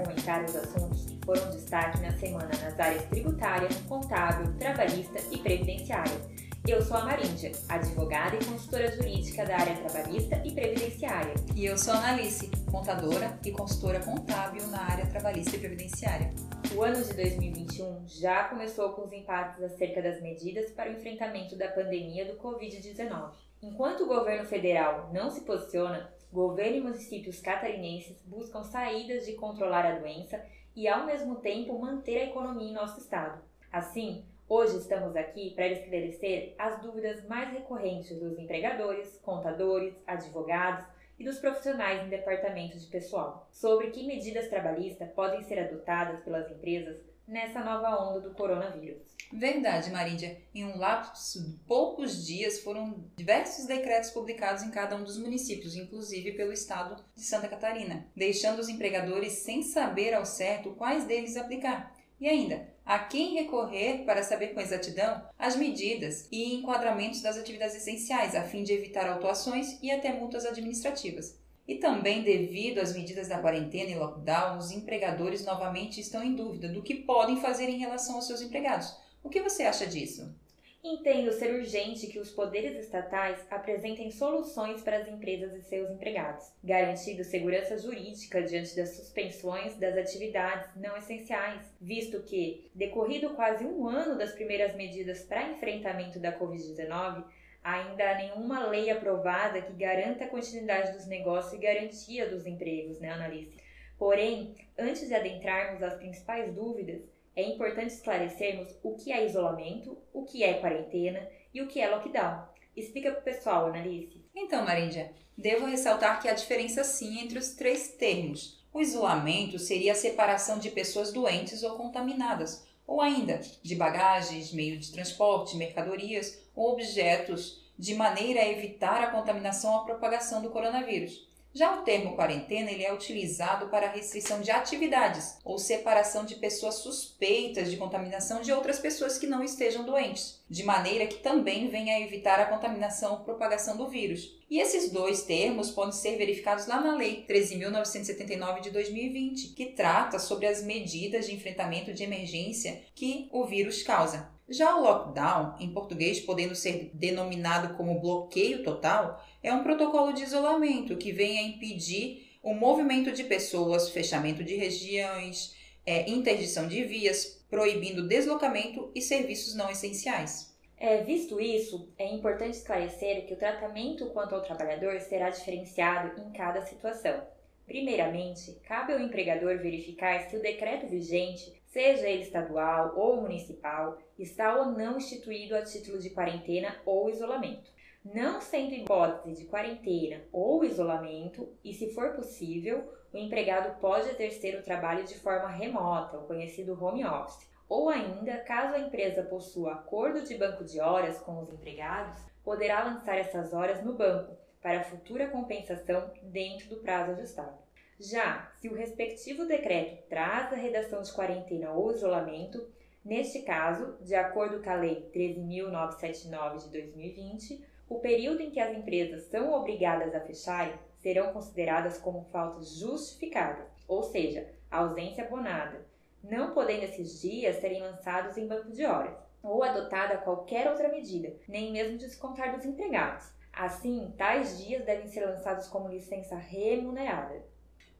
comentar os assuntos que foram destaque na semana nas áreas tributária, contábil, trabalhista e previdenciária. Eu sou a Maríndia, advogada e consultora jurídica da área trabalhista e previdenciária. E eu sou a Analice, contadora e consultora contábil na área trabalhista e previdenciária. O ano de 2021 já começou com os impactos acerca das medidas para o enfrentamento da pandemia do Covid-19. Enquanto o governo federal não se posiciona, governo e municípios catarinenses buscam saídas de controlar a doença e, ao mesmo tempo, manter a economia em nosso estado. Assim, hoje estamos aqui para esclarecer as dúvidas mais recorrentes dos empregadores, contadores, advogados e dos profissionais em departamento de pessoal sobre que medidas trabalhistas podem ser adotadas pelas empresas nessa nova onda do coronavírus. Verdade, Marídia. Em um lapso de poucos dias foram diversos decretos publicados em cada um dos municípios, inclusive pelo estado de Santa Catarina, deixando os empregadores sem saber ao certo quais deles aplicar. E ainda, a quem recorrer para saber com exatidão as medidas e enquadramentos das atividades essenciais, a fim de evitar autuações e até multas administrativas. E também, devido às medidas da quarentena e lockdown, os empregadores novamente estão em dúvida do que podem fazer em relação aos seus empregados. O que você acha disso? Entendo ser urgente que os poderes estatais apresentem soluções para as empresas e seus empregados, garantindo segurança jurídica diante das suspensões das atividades não essenciais, visto que, decorrido quase um ano das primeiras medidas para enfrentamento da Covid-19, ainda há nenhuma lei aprovada que garanta a continuidade dos negócios e garantia dos empregos, né, Analice? Porém, antes de adentrarmos as principais dúvidas, é importante esclarecermos o que é isolamento, o que é quarentena e o que é lockdown. Explica para o pessoal, Analice. Então, Maríndia, devo ressaltar que há diferença sim entre os três termos. O isolamento seria a separação de pessoas doentes ou contaminadas, ou ainda de bagagens, meio de transporte, mercadorias ou objetos, de maneira a evitar a contaminação ou a propagação do coronavírus. Já o termo quarentena ele é utilizado para restrição de atividades ou separação de pessoas suspeitas de contaminação de outras pessoas que não estejam doentes, de maneira que também venha a evitar a contaminação ou propagação do vírus. E esses dois termos podem ser verificados lá na Lei 13.979 de 2020, que trata sobre as medidas de enfrentamento de emergência que o vírus causa. Já o lockdown, em português podendo ser denominado como bloqueio total, é um protocolo de isolamento que vem a impedir o movimento de pessoas, fechamento de regiões, é, interdição de vias, proibindo deslocamento e serviços não essenciais. É, visto isso, é importante esclarecer que o tratamento quanto ao trabalhador será diferenciado em cada situação. Primeiramente, cabe ao empregador verificar se o decreto vigente seja ele estadual ou municipal, está ou não instituído a título de quarentena ou isolamento. Não sendo hipótese de quarentena ou isolamento, e se for possível, o empregado pode exercer o trabalho de forma remota, o conhecido home office. Ou ainda, caso a empresa possua acordo de banco de horas com os empregados, poderá lançar essas horas no banco para futura compensação dentro do prazo ajustado. Já se o respectivo decreto traz a redação de quarentena ou isolamento, neste caso, de acordo com a Lei 13.979 de 2020, o período em que as empresas são obrigadas a fecharem serão consideradas como faltas justificadas, ou seja, ausência abonada, não podendo esses dias serem lançados em banco de horas, ou adotada qualquer outra medida, nem mesmo descontar dos empregados. Assim, tais dias devem ser lançados como licença remunerada.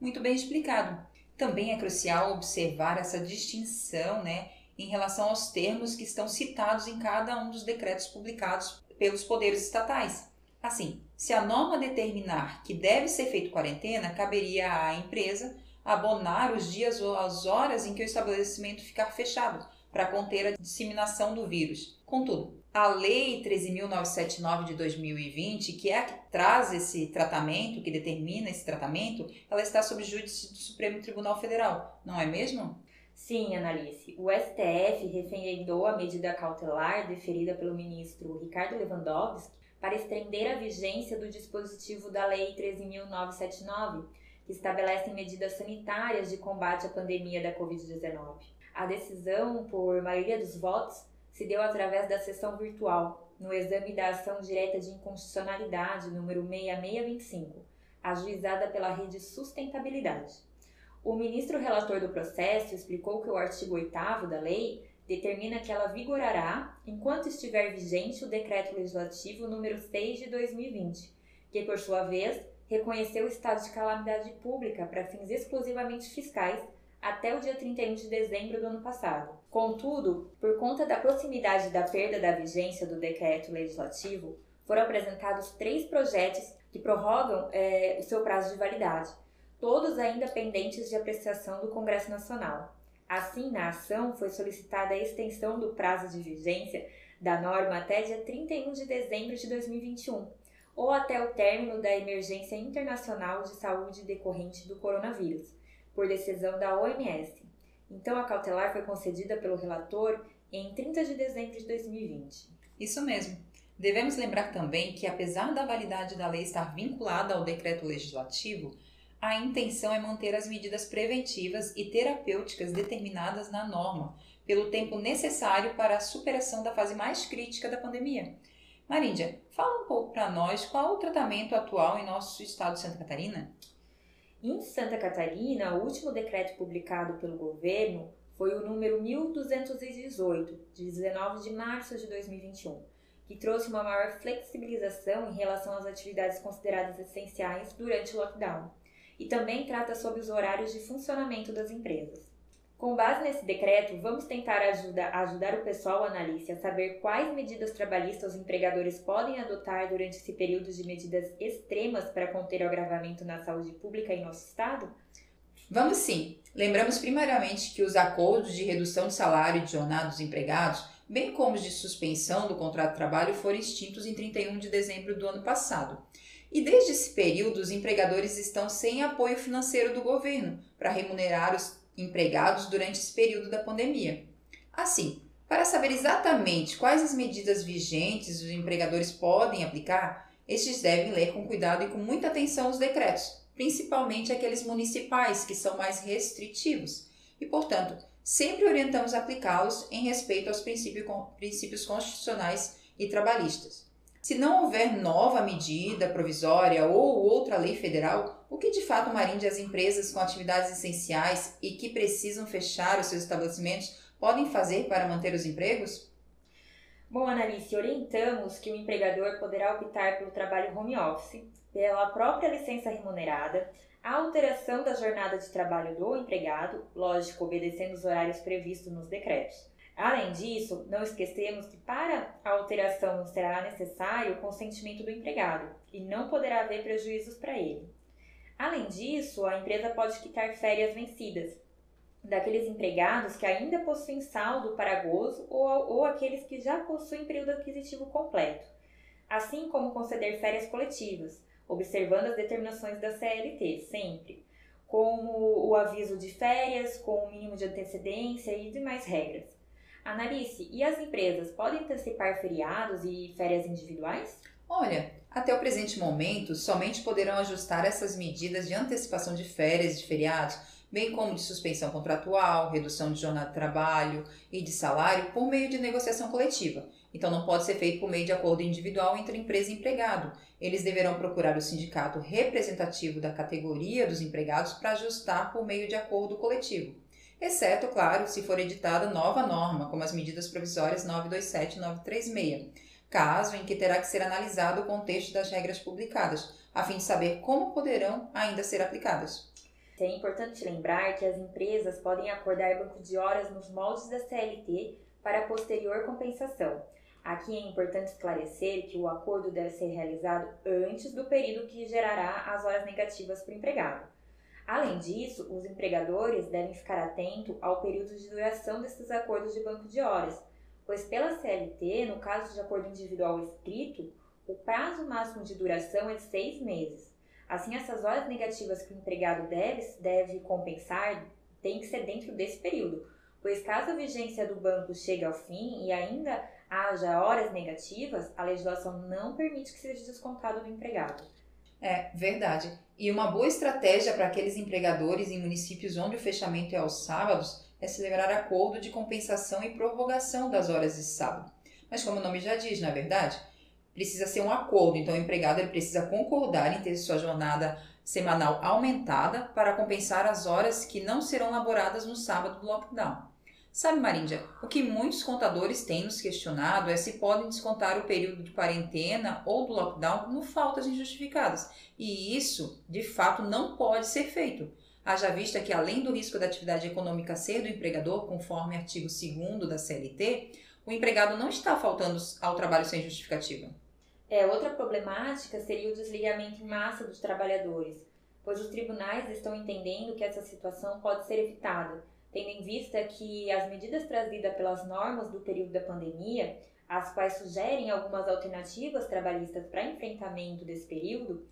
Muito bem explicado. Também é crucial observar essa distinção né, em relação aos termos que estão citados em cada um dos decretos publicados pelos poderes estatais. Assim, se a norma determinar que deve ser feita quarentena, caberia à empresa abonar os dias ou as horas em que o estabelecimento ficar fechado, para conter a disseminação do vírus. Contudo, a Lei 13.979 de 2020, que é a que traz esse tratamento, que determina esse tratamento, ela está sob júdice do Supremo Tribunal Federal, não é mesmo? Sim, Analice. O STF referendou a medida cautelar deferida pelo ministro Ricardo Lewandowski para estender a vigência do dispositivo da Lei 13.979, que estabelece medidas sanitárias de combate à pandemia da Covid-19. A decisão, por maioria dos votos, se deu através da sessão virtual, no exame da ação direta de inconstitucionalidade número 6625, ajuizada pela Rede Sustentabilidade. O ministro relator do processo explicou que o artigo 8 da lei determina que ela vigorará enquanto estiver vigente o decreto legislativo número 6 de 2020, que por sua vez reconheceu o estado de calamidade pública para fins exclusivamente fiscais até o dia 31 de dezembro do ano passado. Contudo, por conta da proximidade da perda da vigência do decreto legislativo, foram apresentados três projetos que prorrogam é, o seu prazo de validade, todos ainda pendentes de apreciação do Congresso Nacional. Assim, na ação foi solicitada a extensão do prazo de vigência da norma até dia 31 de dezembro de 2021, ou até o término da emergência internacional de saúde decorrente do coronavírus, por decisão da OMS. Então, a cautelar foi concedida pelo relator em 30 de dezembro de 2020. Isso mesmo. Devemos lembrar também que, apesar da validade da lei estar vinculada ao decreto legislativo, a intenção é manter as medidas preventivas e terapêuticas determinadas na norma, pelo tempo necessário para a superação da fase mais crítica da pandemia. Maríndia, fala um pouco para nós qual o tratamento atual em nosso estado de Santa Catarina. Em Santa Catarina, o último decreto publicado pelo governo foi o número 1218, de 19 de março de 2021, que trouxe uma maior flexibilização em relação às atividades consideradas essenciais durante o lockdown, e também trata sobre os horários de funcionamento das empresas. Com base nesse decreto, vamos tentar ajuda, ajudar o pessoal analista a saber quais medidas trabalhistas os empregadores podem adotar durante esse período de medidas extremas para conter o agravamento na saúde pública em nosso estado? Vamos sim. Lembramos primariamente que os acordos de redução de salário e de jornada dos empregados, bem como os de suspensão do contrato de trabalho, foram extintos em 31 de dezembro do ano passado. E desde esse período, os empregadores estão sem apoio financeiro do governo para remunerar os empregados durante esse período da pandemia. Assim, para saber exatamente quais as medidas vigentes os empregadores podem aplicar, estes devem ler com cuidado e com muita atenção os decretos, principalmente aqueles municipais que são mais restritivos, e, portanto, sempre orientamos aplicá-los em respeito aos princípios constitucionais e trabalhistas. Se não houver nova medida provisória ou outra lei federal, o que de fato marinde as empresas com atividades essenciais e que precisam fechar os seus estabelecimentos podem fazer para manter os empregos? Bom, Analice, orientamos que o empregador poderá optar pelo trabalho home office, pela própria licença remunerada, a alteração da jornada de trabalho do empregado, lógico, obedecendo os horários previstos nos decretos Além disso, não esquecemos que para a alteração será necessário o consentimento do empregado e não poderá haver prejuízos para ele. Além disso, a empresa pode quitar férias vencidas daqueles empregados que ainda possuem saldo para gozo ou, ou aqueles que já possuem período aquisitivo completo, assim como conceder férias coletivas, observando as determinações da CLT, sempre, como o aviso de férias com o mínimo de antecedência e demais regras. Analice, e as empresas podem antecipar feriados e férias individuais? Olha, até o presente momento, somente poderão ajustar essas medidas de antecipação de férias e de feriados, bem como de suspensão contratual, redução de jornada de trabalho e de salário por meio de negociação coletiva. Então não pode ser feito por meio de acordo individual entre empresa e empregado. Eles deverão procurar o sindicato representativo da categoria dos empregados para ajustar por meio de acordo coletivo exceto, claro, se for editada nova norma, como as medidas provisórias 927 e 936, caso em que terá que ser analisado o contexto das regras publicadas, a fim de saber como poderão ainda ser aplicadas. É importante lembrar que as empresas podem acordar banco de horas nos moldes da CLT para posterior compensação. Aqui é importante esclarecer que o acordo deve ser realizado antes do período que gerará as horas negativas para o empregado. Além disso, os empregadores devem ficar atentos ao período de duração desses acordos de banco de horas, pois pela CLT, no caso de acordo individual escrito, o prazo máximo de duração é de seis meses. Assim, essas horas negativas que o empregado deve, deve compensar têm que ser dentro desse período, pois caso a vigência do banco chegue ao fim e ainda haja horas negativas, a legislação não permite que seja descontado do empregado. É, verdade. E uma boa estratégia para aqueles empregadores em municípios onde o fechamento é aos sábados é celebrar acordo de compensação e prorrogação das horas de sábado. Mas como o nome já diz, na é verdade, precisa ser um acordo. Então o empregado ele precisa concordar em ter sua jornada semanal aumentada para compensar as horas que não serão laboradas no sábado do lockdown. Sabe, Maríndia, o que muitos contadores têm nos questionado é se podem descontar o período de quarentena ou do lockdown como faltas injustificadas. E isso, de fato, não pode ser feito. Haja vista que, além do risco da atividade econômica ser do empregador, conforme artigo 2 da CLT, o empregado não está faltando ao trabalho sem justificativa. É, outra problemática seria o desligamento em massa dos trabalhadores, pois os tribunais estão entendendo que essa situação pode ser evitada tendo em vista que as medidas trazidas pelas normas do período da pandemia, as quais sugerem algumas alternativas trabalhistas para enfrentamento desse período,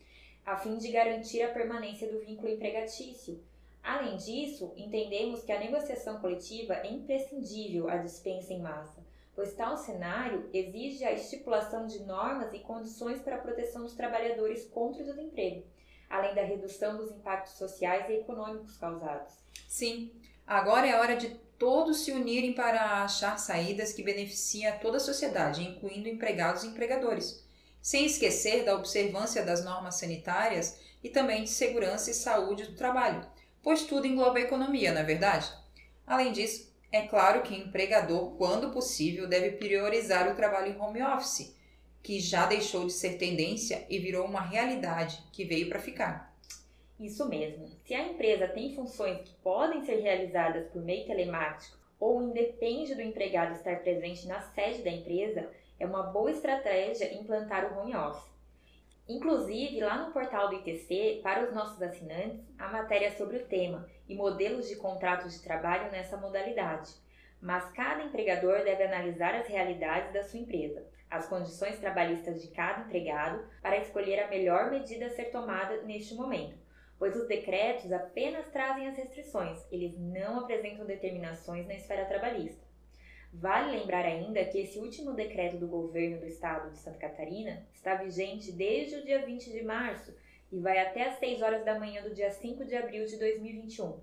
a fim de garantir a permanência do vínculo empregatício. Além disso, entendemos que a negociação coletiva é imprescindível à dispensa em massa, pois tal cenário exige a estipulação de normas e condições para a proteção dos trabalhadores contra o desemprego, além da redução dos impactos sociais e econômicos causados. Sim, Agora é hora de todos se unirem para achar saídas que beneficiem a toda a sociedade, incluindo empregados e empregadores, sem esquecer da observância das normas sanitárias e também de segurança e saúde do trabalho, pois tudo engloba a economia, não é verdade? Além disso, é claro que o empregador, quando possível, deve priorizar o trabalho em home office, que já deixou de ser tendência e virou uma realidade que veio para ficar. Isso mesmo. Se a empresa tem funções que podem ser realizadas por meio telemático ou independe do empregado estar presente na sede da empresa, é uma boa estratégia implantar o home office. Inclusive, lá no portal do ITC, para os nossos assinantes, há matéria sobre o tema e modelos de contratos de trabalho nessa modalidade. Mas cada empregador deve analisar as realidades da sua empresa, as condições trabalhistas de cada empregado, para escolher a melhor medida a ser tomada neste momento pois os decretos apenas trazem as restrições, eles não apresentam determinações na esfera trabalhista. Vale lembrar ainda que esse último decreto do governo do estado de Santa Catarina está vigente desde o dia 20 de março e vai até às 6 horas da manhã do dia 5 de abril de 2021.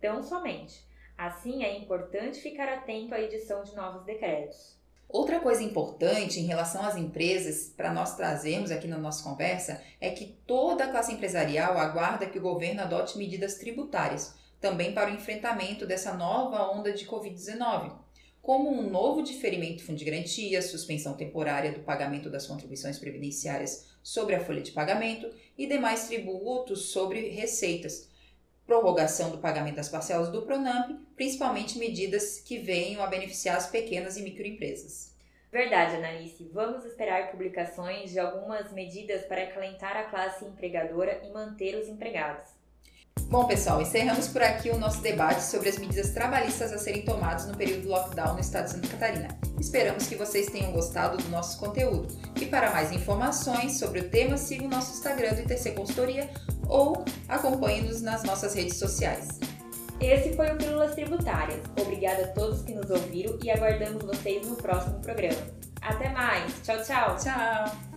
Tão somente. Assim, é importante ficar atento à edição de novos decretos. Outra coisa importante em relação às empresas, para nós trazermos aqui na nossa conversa, é que toda a classe empresarial aguarda que o governo adote medidas tributárias, também para o enfrentamento dessa nova onda de Covid-19, como um novo diferimento fundo de garantia, suspensão temporária do pagamento das contribuições previdenciárias sobre a folha de pagamento e demais tributos sobre receitas, prorrogação do pagamento das parcelas do Pronamp, principalmente medidas que venham a beneficiar as pequenas e microempresas. Verdade, Analice. Vamos esperar publicações de algumas medidas para acalentar a classe empregadora e manter os empregados. Bom, pessoal, encerramos por aqui o nosso debate sobre as medidas trabalhistas a serem tomadas no período do lockdown no estado de Santa Catarina. Esperamos que vocês tenham gostado do nosso conteúdo. E para mais informações sobre o tema, siga o nosso Instagram do ITC Consultoria ou acompanhe-nos nas nossas redes sociais. Esse foi o Pílulas Tributárias. Obrigada a todos que nos ouviram e aguardamos vocês no próximo programa. Até mais. Tchau, tchau. Tchau.